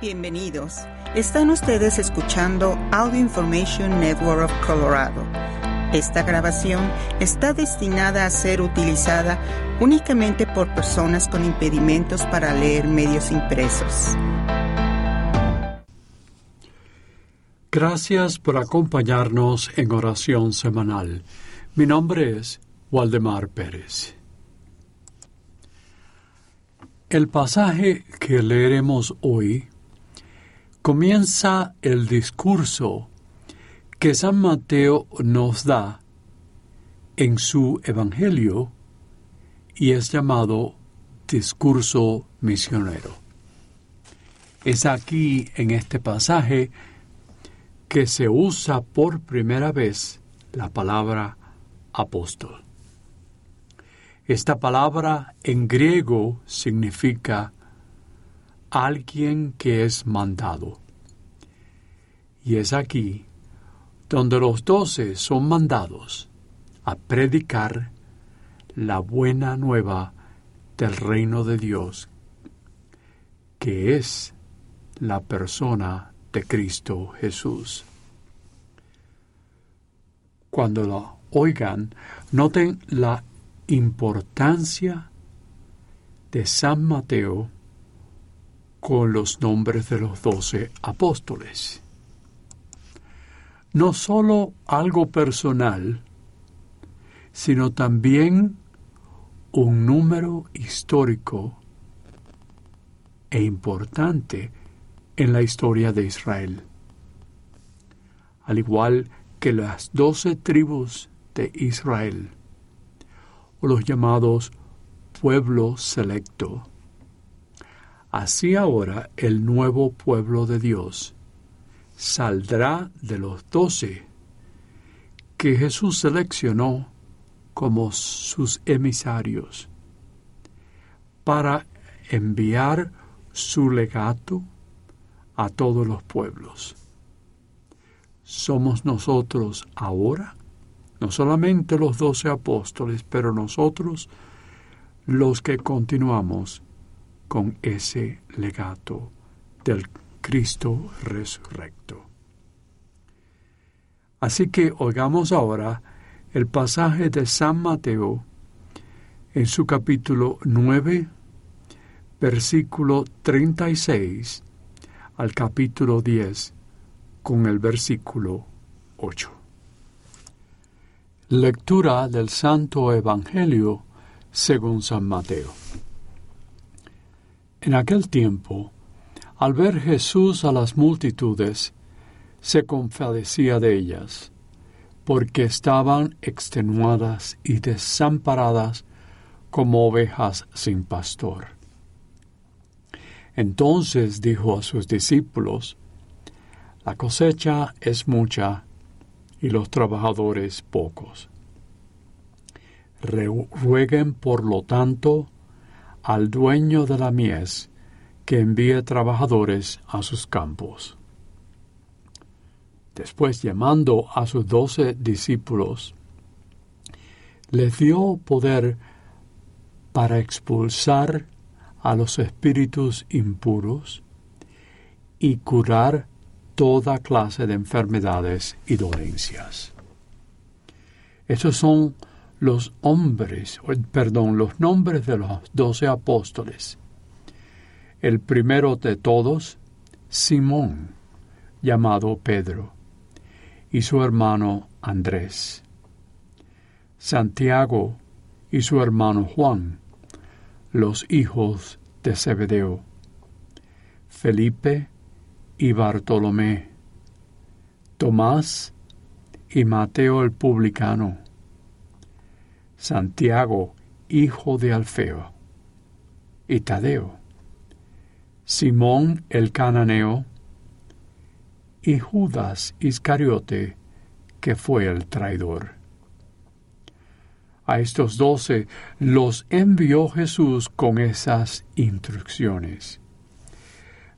Bienvenidos. Están ustedes escuchando Audio Information Network of Colorado. Esta grabación está destinada a ser utilizada únicamente por personas con impedimentos para leer medios impresos. Gracias por acompañarnos en oración semanal. Mi nombre es Waldemar Pérez. El pasaje que leeremos hoy comienza el discurso que San Mateo nos da en su Evangelio y es llamado discurso misionero. Es aquí en este pasaje que se usa por primera vez la palabra apóstol. Esta palabra en griego significa alguien que es mandado. Y es aquí donde los doce son mandados a predicar la buena nueva del reino de Dios, que es la persona de Cristo Jesús. Cuando lo oigan, noten la importancia de San Mateo con los nombres de los doce apóstoles. No sólo algo personal, sino también un número histórico e importante en la historia de Israel. Al igual que las doce tribus de Israel, o los llamados pueblo selecto. Así ahora el nuevo pueblo de Dios saldrá de los doce que Jesús seleccionó como sus emisarios para enviar su legato a todos los pueblos. Somos nosotros ahora, no solamente los doce apóstoles, pero nosotros los que continuamos con ese legato del Cristo resurrecto. Así que oigamos ahora el pasaje de San Mateo en su capítulo 9, versículo 36 al capítulo 10 con el versículo 8. Lectura del Santo Evangelio según San Mateo. En aquel tiempo, al ver Jesús a las multitudes, se compadecía de ellas, porque estaban extenuadas y desamparadas como ovejas sin pastor. Entonces dijo a sus discípulos, La cosecha es mucha y los trabajadores pocos. Rueguen por lo tanto al dueño de la mies que envíe trabajadores a sus campos. Después llamando a sus doce discípulos, les dio poder para expulsar a los espíritus impuros y curar toda clase de enfermedades y dolencias. Estos son los hombres, perdón, los nombres de los doce apóstoles. El primero de todos, Simón, llamado Pedro, y su hermano Andrés. Santiago y su hermano Juan, los hijos de Zebedeo. Felipe y Bartolomé. Tomás y Mateo el publicano Santiago, hijo de Alfeo, y Tadeo, Simón el cananeo, y Judas Iscariote, que fue el traidor. A estos doce los envió Jesús con esas instrucciones.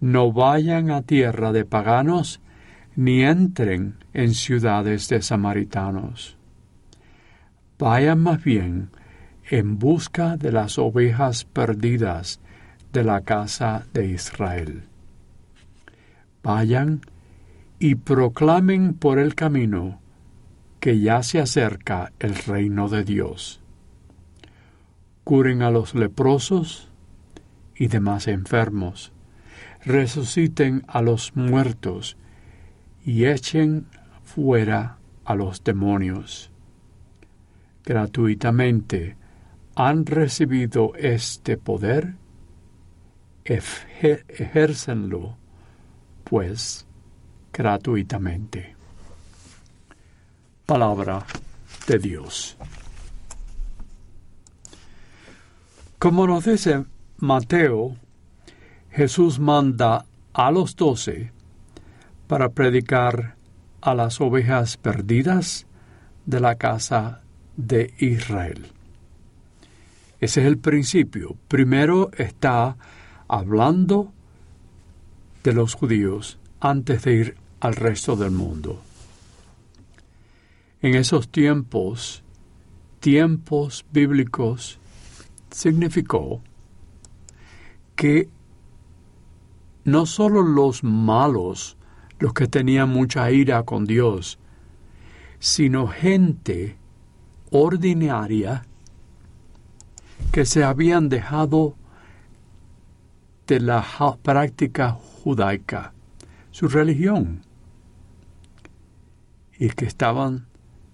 No vayan a tierra de paganos, ni entren en ciudades de samaritanos vayan más bien en busca de las ovejas perdidas de la casa de Israel. Vayan y proclamen por el camino que ya se acerca el reino de Dios. Curen a los leprosos y demás enfermos, resuciten a los muertos y echen fuera a los demonios. Gratuitamente han recibido este poder, ejércenlo, pues, gratuitamente. Palabra de Dios. Como nos dice Mateo, Jesús manda a los doce para predicar a las ovejas perdidas de la casa de Israel. Ese es el principio. Primero está hablando de los judíos antes de ir al resto del mundo. En esos tiempos, tiempos bíblicos, significó que no solo los malos, los que tenían mucha ira con Dios, sino gente ordinaria que se habían dejado de la práctica judaica, su religión, y que estaban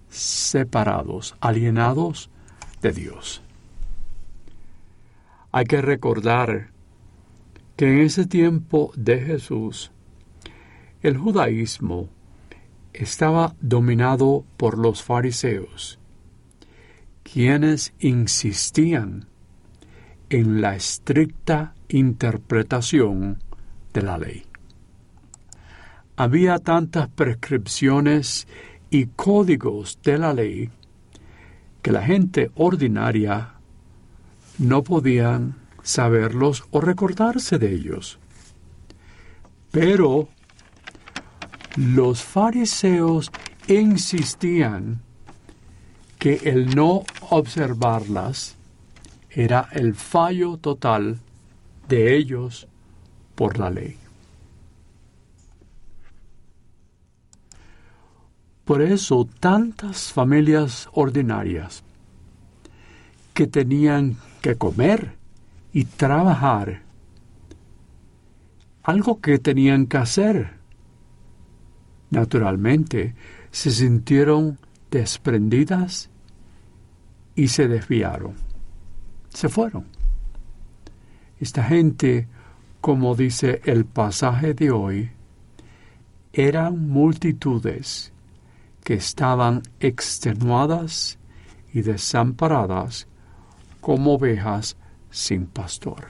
separados, alienados de Dios. Hay que recordar que en ese tiempo de Jesús, el judaísmo estaba dominado por los fariseos, quienes insistían en la estricta interpretación de la ley. Había tantas prescripciones y códigos de la ley que la gente ordinaria no podían saberlos o recordarse de ellos. Pero los fariseos insistían que el no observarlas era el fallo total de ellos por la ley. Por eso tantas familias ordinarias que tenían que comer y trabajar, algo que tenían que hacer, naturalmente se sintieron desprendidas y se desviaron, se fueron. Esta gente, como dice el pasaje de hoy, eran multitudes que estaban extenuadas y desamparadas como ovejas sin pastor.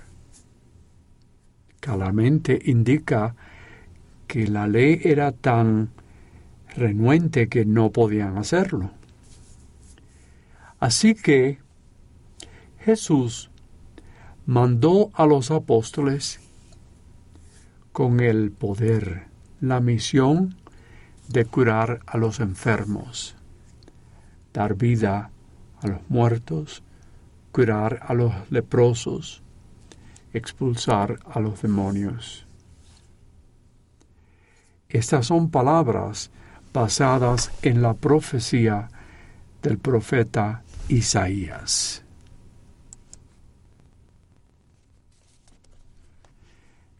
Claramente indica que la ley era tan renuente que no podían hacerlo. Así que Jesús mandó a los apóstoles con el poder, la misión de curar a los enfermos, dar vida a los muertos, curar a los leprosos, expulsar a los demonios. Estas son palabras basadas en la profecía del profeta Isaías.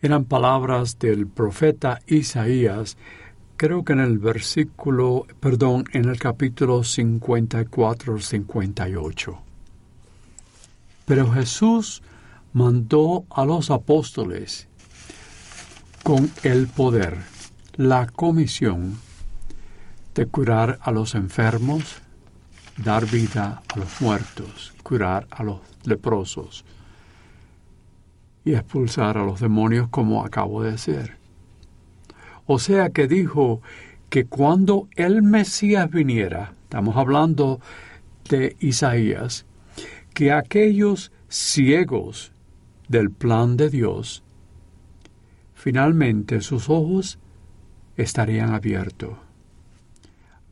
Eran palabras del profeta Isaías creo que en el versículo, perdón, en el capítulo 54-58. Pero Jesús mandó a los apóstoles con el poder, la comisión de curar a los enfermos, dar vida a los muertos, curar a los leprosos y expulsar a los demonios como acabo de decir. O sea que dijo que cuando el Mesías viniera, estamos hablando de Isaías, que aquellos ciegos del plan de Dios, finalmente sus ojos estarían abiertos.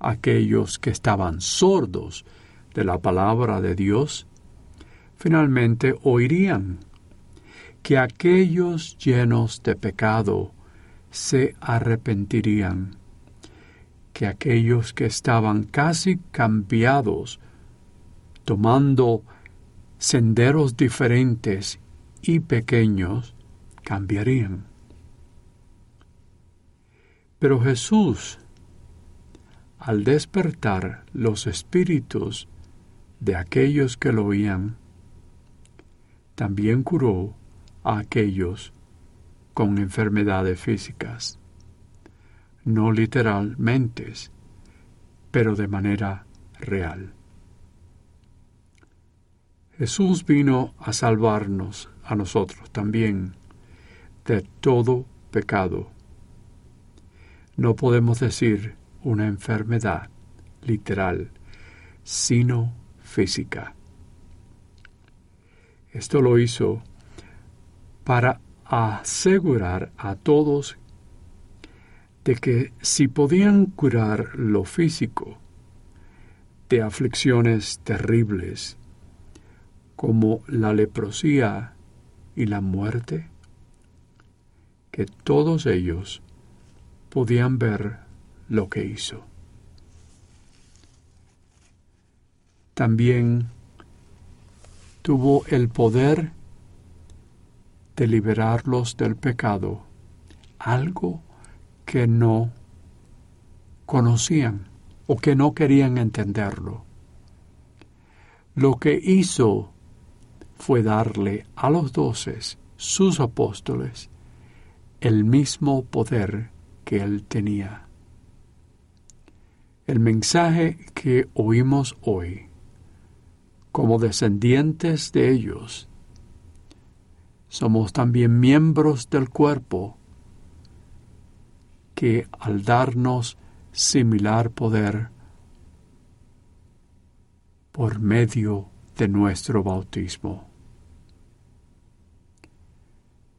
Aquellos que estaban sordos de la palabra de Dios, finalmente oirían que aquellos llenos de pecado se arrepentirían, que aquellos que estaban casi cambiados, tomando senderos diferentes y pequeños, cambiarían. Pero Jesús, al despertar los espíritus de aquellos que lo oían, también curó a aquellos con enfermedades físicas, no literalmente, pero de manera real. Jesús vino a salvarnos a nosotros también de todo pecado. No podemos decir una enfermedad literal, sino física. Esto lo hizo para asegurar a todos de que si podían curar lo físico de aflicciones terribles como la leprosía y la muerte, que todos ellos podían ver lo que hizo. También tuvo el poder de liberarlos del pecado, algo que no conocían o que no querían entenderlo. Lo que hizo fue darle a los doces, sus apóstoles, el mismo poder que él tenía. El mensaje que oímos hoy, como descendientes de ellos, somos también miembros del cuerpo que al darnos similar poder por medio de nuestro bautismo.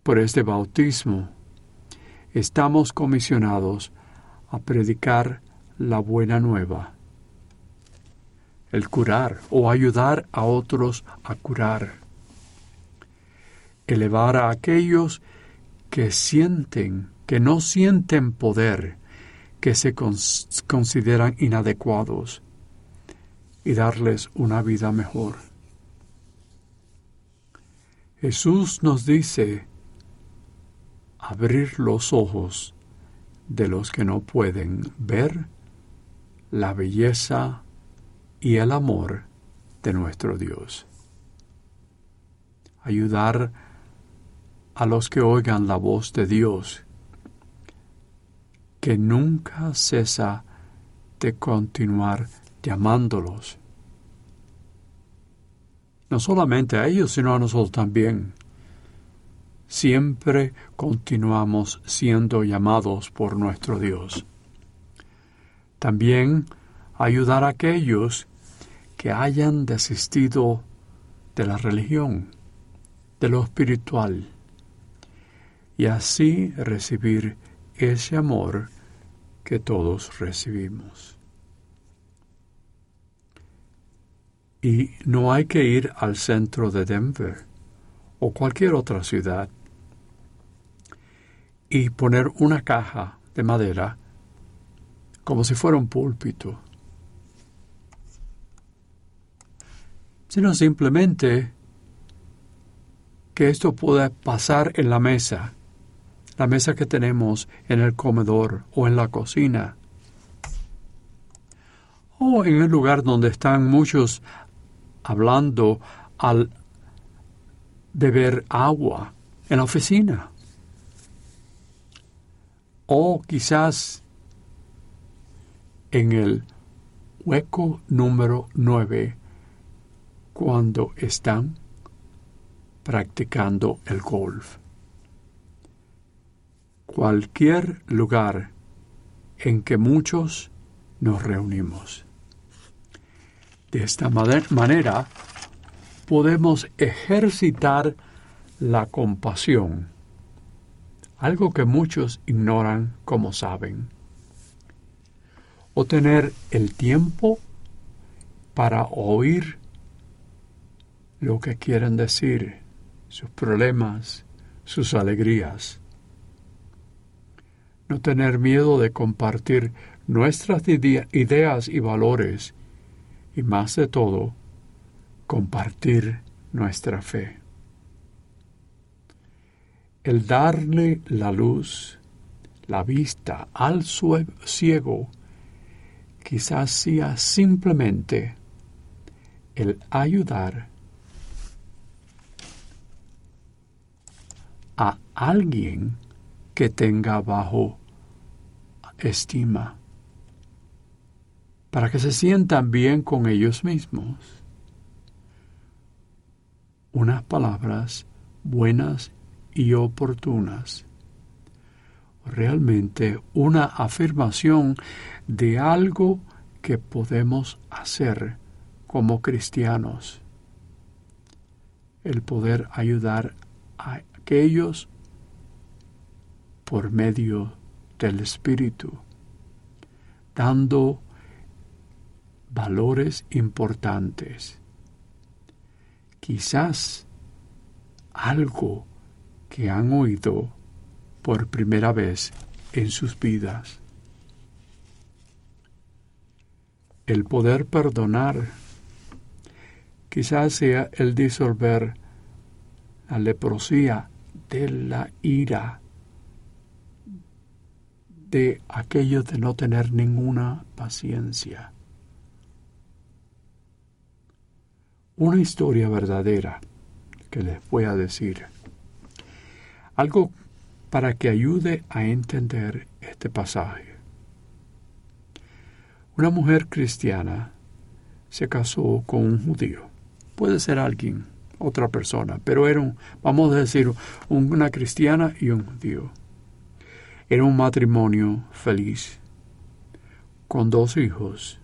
Por este bautismo estamos comisionados a predicar la buena nueva, el curar o ayudar a otros a curar elevar a aquellos que sienten, que no sienten poder, que se consideran inadecuados, y darles una vida mejor. Jesús nos dice abrir los ojos de los que no pueden ver la belleza y el amor de nuestro Dios. Ayudar a los que oigan la voz de Dios, que nunca cesa de continuar llamándolos. No solamente a ellos, sino a nosotros también. Siempre continuamos siendo llamados por nuestro Dios. También ayudar a aquellos que hayan desistido de la religión, de lo espiritual, y así recibir ese amor que todos recibimos. Y no hay que ir al centro de Denver o cualquier otra ciudad y poner una caja de madera como si fuera un púlpito, sino simplemente que esto pueda pasar en la mesa la mesa que tenemos en el comedor o en la cocina, o en el lugar donde están muchos hablando al beber agua en la oficina. O quizás en el hueco número nueve cuando están practicando el golf cualquier lugar en que muchos nos reunimos. De esta manera podemos ejercitar la compasión, algo que muchos ignoran como saben, o tener el tiempo para oír lo que quieren decir, sus problemas, sus alegrías no tener miedo de compartir nuestras ideas y valores y más de todo, compartir nuestra fe. El darle la luz, la vista al ciego, quizás sea simplemente el ayudar a alguien que tenga bajo estima, para que se sientan bien con ellos mismos. Unas palabras buenas y oportunas. Realmente una afirmación de algo que podemos hacer como cristianos. El poder ayudar a aquellos por medio del Espíritu, dando valores importantes. Quizás algo que han oído por primera vez en sus vidas. El poder perdonar quizás sea el disolver la leprosía de la ira de aquello de no tener ninguna paciencia. Una historia verdadera que les voy a decir. Algo para que ayude a entender este pasaje. Una mujer cristiana se casó con un judío. Puede ser alguien, otra persona, pero era un, vamos a decir, una cristiana y un judío. Era un matrimonio feliz, con dos hijos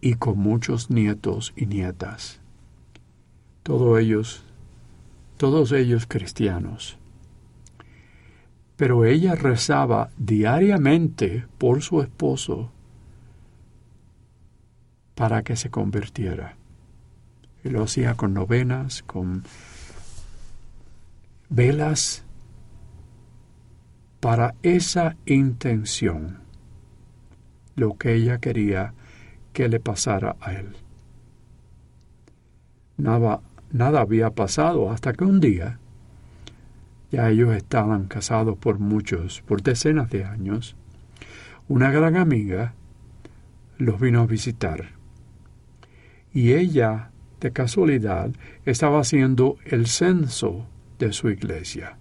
y con muchos nietos y nietas. Todos ellos, todos ellos cristianos. Pero ella rezaba diariamente por su esposo para que se convirtiera. Y lo hacía con novenas, con velas para esa intención lo que ella quería que le pasara a él. Nada, nada había pasado hasta que un día, ya ellos estaban casados por muchos, por decenas de años, una gran amiga los vino a visitar. Y ella, de casualidad, estaba haciendo el censo de su iglesia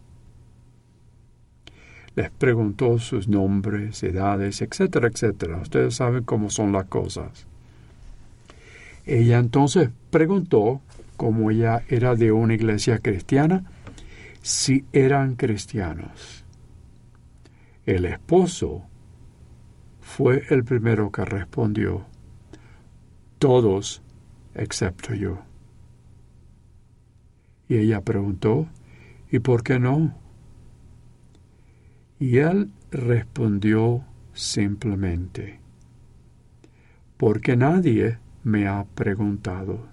les preguntó sus nombres, edades, etcétera, etcétera. Ustedes saben cómo son las cosas. Ella entonces preguntó, como ella era de una iglesia cristiana, si eran cristianos. El esposo fue el primero que respondió, todos excepto yo. Y ella preguntó, ¿y por qué no? Y él respondió simplemente, porque nadie me ha preguntado.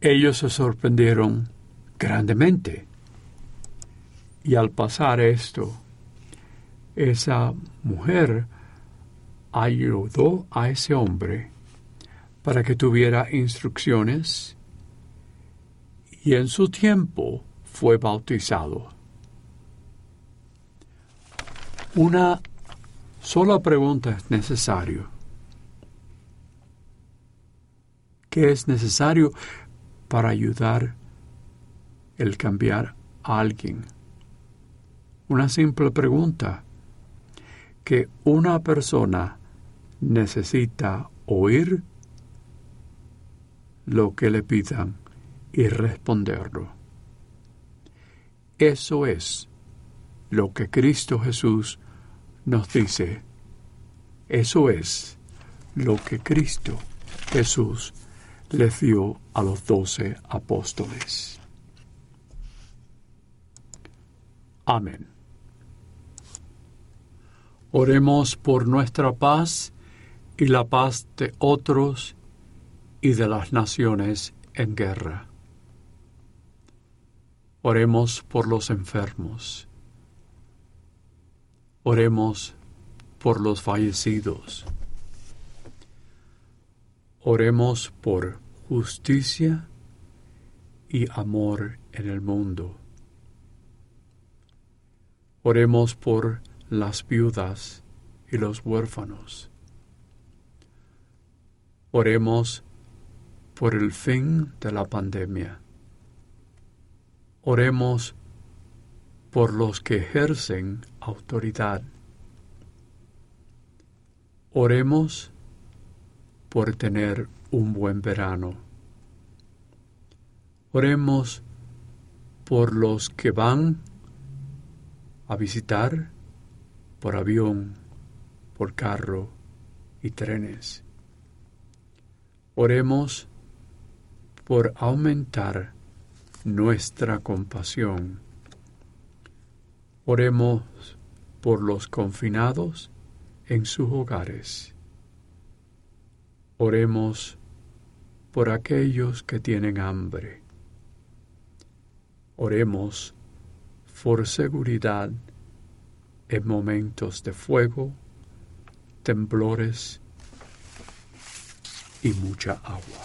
Ellos se sorprendieron grandemente. Y al pasar esto, esa mujer ayudó a ese hombre para que tuviera instrucciones y en su tiempo fue bautizado. Una sola pregunta es necesario. ¿Qué es necesario para ayudar el cambiar a alguien? Una simple pregunta que una persona necesita oír lo que le pidan y responderlo. Eso es lo que Cristo Jesús nos dice. Eso es lo que Cristo Jesús le dio a los doce apóstoles. Amén. Oremos por nuestra paz y la paz de otros y de las naciones en guerra. Oremos por los enfermos. Oremos por los fallecidos. Oremos por justicia y amor en el mundo. Oremos por las viudas y los huérfanos. Oremos por el fin de la pandemia. Oremos por los que ejercen autoridad. Oremos por tener un buen verano. Oremos por los que van a visitar por avión, por carro y trenes. Oremos por aumentar nuestra compasión. Oremos por los confinados en sus hogares. Oremos por aquellos que tienen hambre. Oremos por seguridad en momentos de fuego, temblores y mucha agua.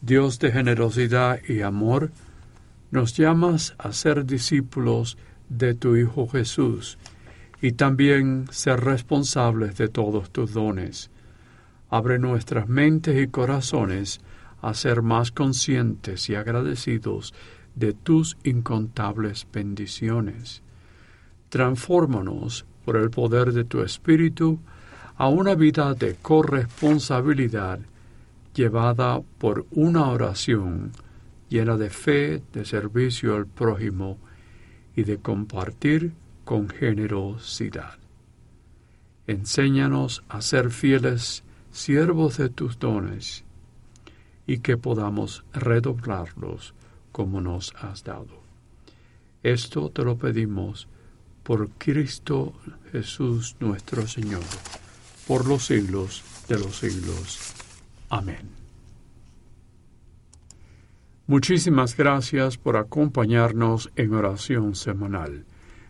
Dios de generosidad y amor, nos llamas a ser discípulos de tu Hijo Jesús y también ser responsables de todos tus dones. Abre nuestras mentes y corazones a ser más conscientes y agradecidos de tus incontables bendiciones. Transfórmanos por el poder de tu Espíritu a una vida de corresponsabilidad llevada por una oración llena de fe, de servicio al prójimo y de compartir con generosidad. Enséñanos a ser fieles siervos de tus dones y que podamos redoblarlos como nos has dado. Esto te lo pedimos por Cristo Jesús nuestro Señor, por los siglos de los siglos. Amén. Muchísimas gracias por acompañarnos en oración semanal.